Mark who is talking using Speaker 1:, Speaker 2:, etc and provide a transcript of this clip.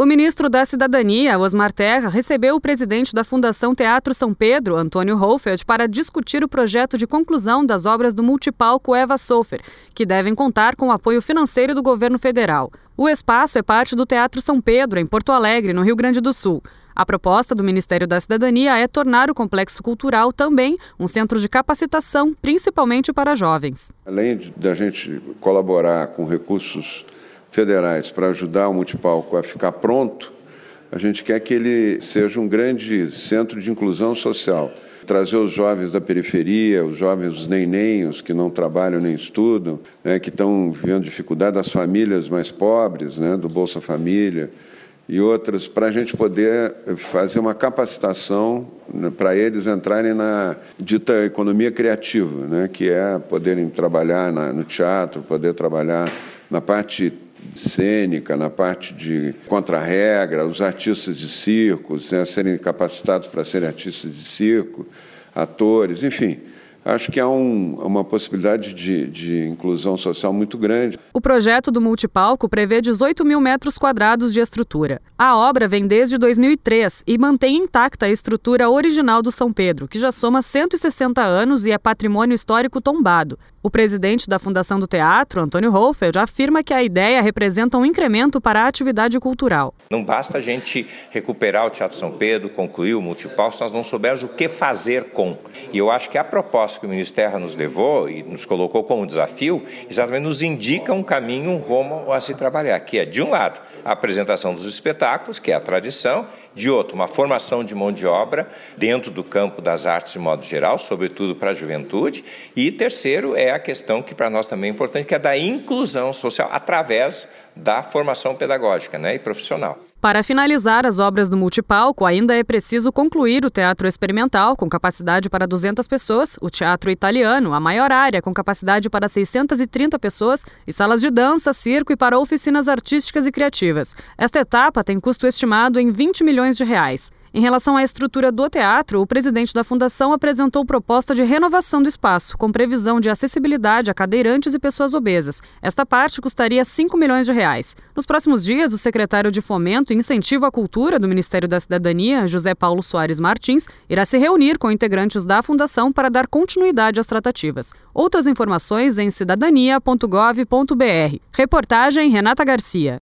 Speaker 1: O ministro da Cidadania, Osmar Terra, recebeu o presidente da Fundação Teatro São Pedro, Antônio Holfeld, para discutir o projeto de conclusão das obras do multipalco Eva Sofer, que devem contar com o apoio financeiro do governo federal. O espaço é parte do Teatro São Pedro, em Porto Alegre, no Rio Grande do Sul. A proposta do Ministério da Cidadania é tornar o complexo cultural também um centro de capacitação, principalmente para jovens.
Speaker 2: Além da gente colaborar com recursos federais para ajudar o multipalco a ficar pronto, a gente quer que ele seja um grande centro de inclusão social. Trazer os jovens da periferia, os jovens os nenenhos que não trabalham nem estudam, né, que estão vivendo dificuldade, das famílias mais pobres, né, do Bolsa Família e outras, para a gente poder fazer uma capacitação né, para eles entrarem na dita economia criativa, né, que é poderem trabalhar na, no teatro, poder trabalhar na parte cênica, na parte de contra-regra, os artistas de circos, né, serem capacitados para serem artistas de circo, atores, enfim acho que há um, uma possibilidade de, de, inclusão social muito grande.
Speaker 1: O projeto do multipalco prevê 18 mil metros quadrados de estrutura. A obra vem desde 2003 e mantém intacta a estrutura original do São Pedro, que já soma 160 anos e é patrimônio histórico tombado. O presidente da Fundação do Teatro, Antônio Holfeld, afirma que a ideia representa um incremento para a atividade cultural.
Speaker 3: Não basta a gente recuperar o Teatro São Pedro, concluir o multipalco, se nós não soubermos o que fazer com. E eu acho que a proposta que o Ministério nos levou e nos colocou como desafio, exatamente nos indica um caminho, um rumo a se trabalhar, que é, de um lado, a apresentação dos espetáculos, que é a tradição, de outro, uma formação de mão de obra dentro do campo das artes de modo geral, sobretudo para a juventude. E terceiro é a questão que para nós também é importante, que é da inclusão social através da formação pedagógica né, e profissional.
Speaker 1: Para finalizar as obras do multipalco, ainda é preciso concluir o Teatro Experimental, com capacidade para 200 pessoas, o Teatro Italiano, a maior área, com capacidade para 630 pessoas, e salas de dança, circo e para oficinas artísticas e criativas. Esta etapa tem custo estimado em 20 milhões de reais. Em relação à estrutura do teatro, o presidente da fundação apresentou proposta de renovação do espaço, com previsão de acessibilidade a cadeirantes e pessoas obesas. Esta parte custaria 5 milhões de reais. Nos próximos dias, o secretário de Fomento e Incentivo à Cultura do Ministério da Cidadania, José Paulo Soares Martins, irá se reunir com integrantes da fundação para dar continuidade às tratativas. Outras informações em cidadania.gov.br. Reportagem Renata Garcia.